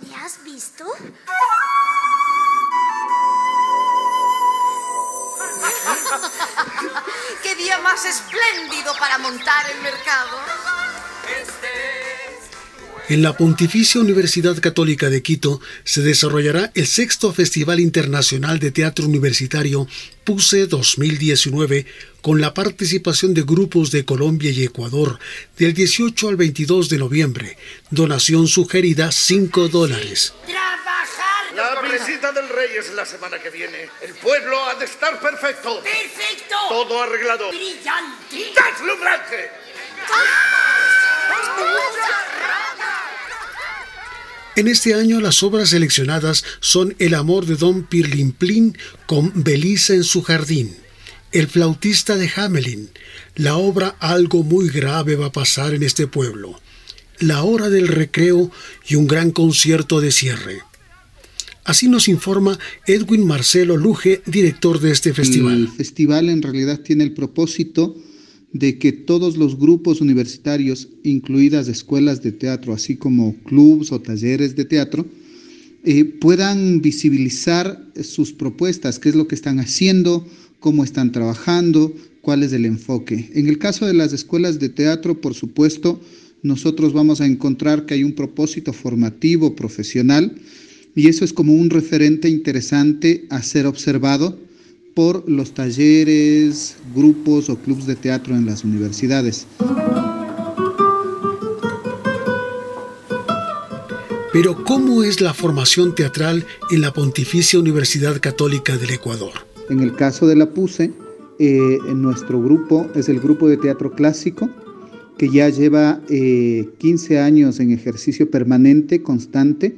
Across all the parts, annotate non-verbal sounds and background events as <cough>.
¿Me has visto? <laughs> ¡Qué día más espléndido para montar el mercado! En la Pontificia Universidad Católica de Quito se desarrollará el sexto Festival Internacional de Teatro Universitario PUSE 2019 con la participación de grupos de Colombia y Ecuador del 18 al 22 de noviembre. Donación sugerida 5 dólares. La visita del rey es la semana que viene. El pueblo ha de estar perfecto. ¡Perfecto! Todo arreglado. ¡Brillante! ¡Deslumbrante! En este año las obras seleccionadas son El amor de Don Pirlimplín con Belisa en su jardín, El flautista de Hamelin, la obra Algo muy grave va a pasar en este pueblo, La hora del recreo y un gran concierto de cierre. Así nos informa Edwin Marcelo Luge, director de este festival. El festival en realidad tiene el propósito de que todos los grupos universitarios, incluidas escuelas de teatro, así como clubs o talleres de teatro, eh, puedan visibilizar sus propuestas, qué es lo que están haciendo, cómo están trabajando, cuál es el enfoque. En el caso de las escuelas de teatro, por supuesto, nosotros vamos a encontrar que hay un propósito formativo, profesional, y eso es como un referente interesante a ser observado por los talleres, grupos o clubes de teatro en las universidades. Pero ¿cómo es la formación teatral en la Pontificia Universidad Católica del Ecuador? En el caso de la PUSE, eh, nuestro grupo es el grupo de teatro clásico que ya lleva 15 eh, años en ejercicio permanente, constante,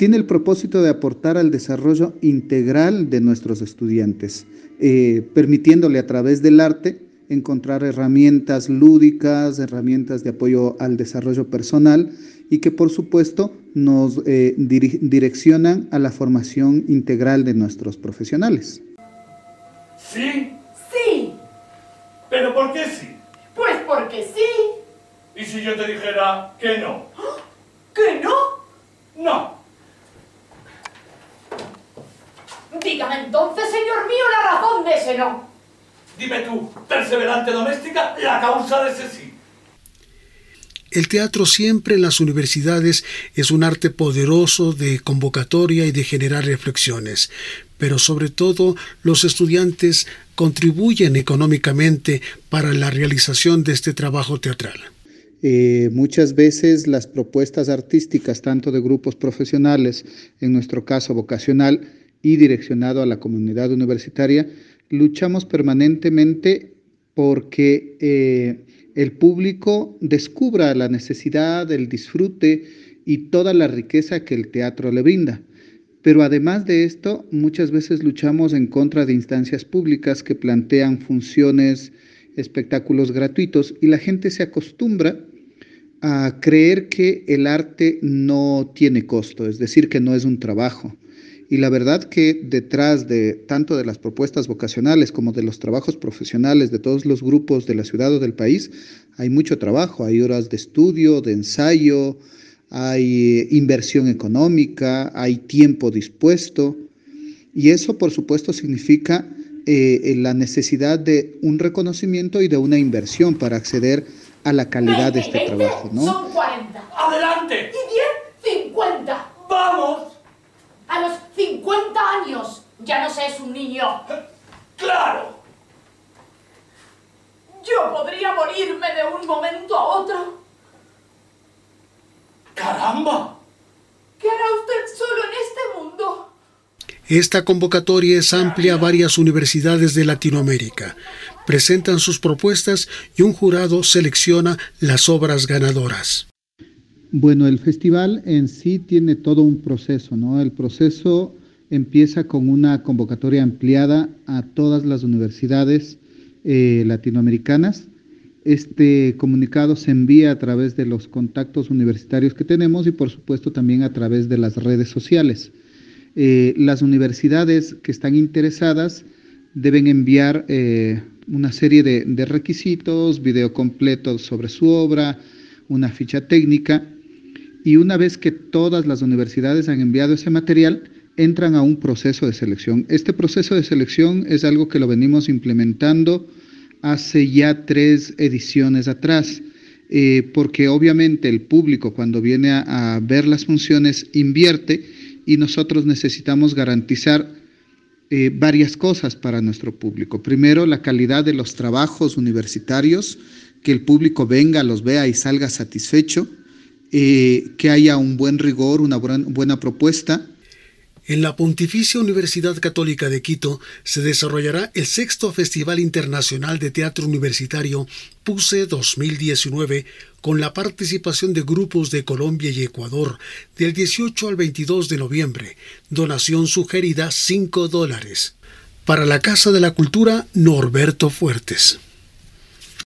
tiene el propósito de aportar al desarrollo integral de nuestros estudiantes, eh, permitiéndole a través del arte encontrar herramientas lúdicas, herramientas de apoyo al desarrollo personal y que por supuesto nos eh, direccionan a la formación integral de nuestros profesionales. ¿Sí? Sí. ¿Pero por qué sí? Pues porque sí. ¿Y si yo te dijera que no? ¿Que no? No. Dígame entonces, señor mío, la razón de ese no. Dime tú, perseverante doméstica, la causa de ese sí. El teatro siempre en las universidades es un arte poderoso de convocatoria y de generar reflexiones, pero sobre todo los estudiantes contribuyen económicamente para la realización de este trabajo teatral. Eh, muchas veces las propuestas artísticas, tanto de grupos profesionales, en nuestro caso vocacional, y direccionado a la comunidad universitaria, luchamos permanentemente porque eh, el público descubra la necesidad, el disfrute y toda la riqueza que el teatro le brinda. Pero además de esto, muchas veces luchamos en contra de instancias públicas que plantean funciones, espectáculos gratuitos y la gente se acostumbra a creer que el arte no tiene costo, es decir, que no es un trabajo. Y la verdad que detrás de tanto de las propuestas vocacionales como de los trabajos profesionales de todos los grupos de la ciudad o del país, hay mucho trabajo, hay horas de estudio, de ensayo, hay inversión económica, hay tiempo dispuesto. Y eso, por supuesto, significa eh, la necesidad de un reconocimiento y de una inversión para acceder a la calidad de este trabajo. ¿no? Son 40. ¡Adelante! ¿Y 10? 50. ¡Vamos! A los 50 años ya no se es un niño. ¡Claro! Yo podría morirme de un momento a otro. ¡Caramba! ¿Qué hará usted solo en este mundo? Esta convocatoria es amplia a varias universidades de Latinoamérica. Presentan sus propuestas y un jurado selecciona las obras ganadoras. Bueno, el festival en sí tiene todo un proceso, ¿no? El proceso empieza con una convocatoria ampliada a todas las universidades eh, latinoamericanas. Este comunicado se envía a través de los contactos universitarios que tenemos y por supuesto también a través de las redes sociales. Eh, las universidades que están interesadas deben enviar eh, una serie de, de requisitos, video completo sobre su obra, una ficha técnica y una vez que todas las universidades han enviado ese material, entran a un proceso de selección. Este proceso de selección es algo que lo venimos implementando hace ya tres ediciones atrás, eh, porque obviamente el público cuando viene a, ver las funciones invierte y nosotros necesitamos garantizar eh, varias cosas para nuestro público. Primero, la calidad de los trabajos universitarios, que el público venga, los vea y salga satisfecho, eh, que haya un buen rigor, una buena propuesta en la Pontificia Universidad Católica de Quito se desarrollará el sexto Festival Internacional de Teatro Universitario PUSE 2019 con la participación de grupos de Colombia y Ecuador del 18 al 22 de noviembre. Donación sugerida 5 dólares. Para la Casa de la Cultura, Norberto Fuertes.